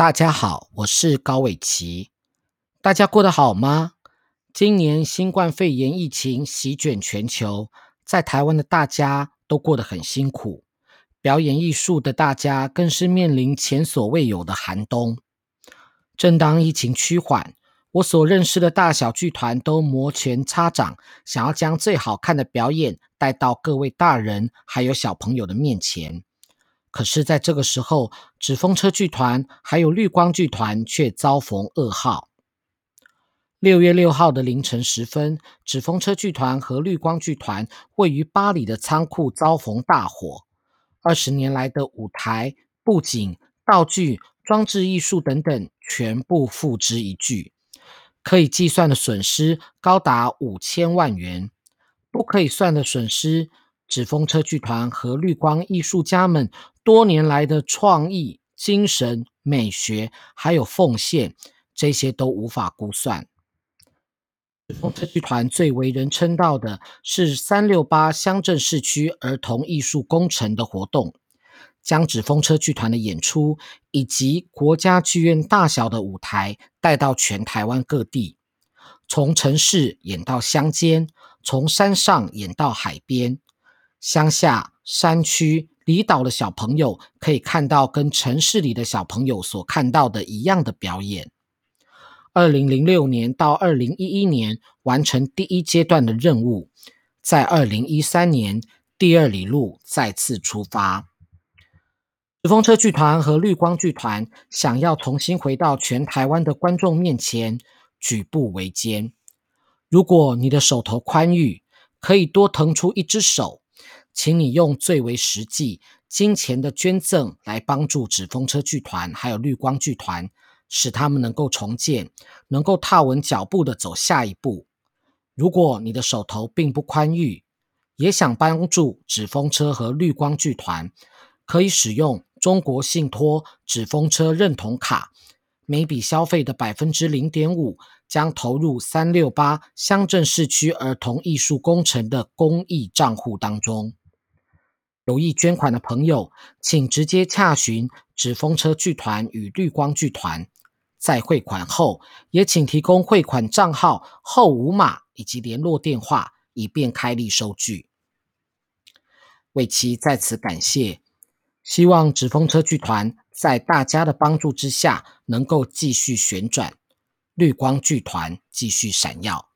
大家好，我是高伟奇。大家过得好吗？今年新冠肺炎疫情席卷全球，在台湾的大家都过得很辛苦。表演艺术的大家更是面临前所未有的寒冬。正当疫情趋缓，我所认识的大小剧团都摩拳擦掌，想要将最好看的表演带到各位大人还有小朋友的面前。可是，在这个时候，纸风车剧团还有绿光剧团却遭逢噩耗。六月六号的凌晨时分，纸风车剧团和绿光剧团位于巴黎的仓库遭逢大火。二十年来的舞台、布景、道具、装置艺术等等，全部付之一炬，可以计算的损失高达五千万元。不可以算的损失，纸风车剧团和绿光艺术家们多年来的创意、精神、美学，还有奉献，这些都无法估算。风车剧团最为人称道的是三六八乡镇市区儿童艺术工程的活动，将纸风车剧团的演出以及国家剧院大小的舞台带到全台湾各地，从城市演到乡间，从山上演到海边，乡下、山区、离岛的小朋友可以看到跟城市里的小朋友所看到的一样的表演。二零零六年到二零一一年完成第一阶段的任务，在二零一三年第二里路再次出发。纸风车剧团和绿光剧团想要重新回到全台湾的观众面前，举步维艰。如果你的手头宽裕，可以多腾出一只手，请你用最为实际、金钱的捐赠来帮助纸风车剧团还有绿光剧团。使他们能够重建，能够踏稳脚步的走下一步。如果你的手头并不宽裕，也想帮助纸风车和绿光剧团，可以使用中国信托纸风车认同卡，每笔消费的百分之零点五将投入三六八乡镇市区儿童艺术工程的公益账户当中。有意捐款的朋友，请直接洽询纸风车剧团与绿光剧团。在汇款后，也请提供汇款账号后五码以及联络电话，以便开立收据。为其在此感谢，希望纸风车剧团在大家的帮助之下，能够继续旋转，绿光剧团继续闪耀。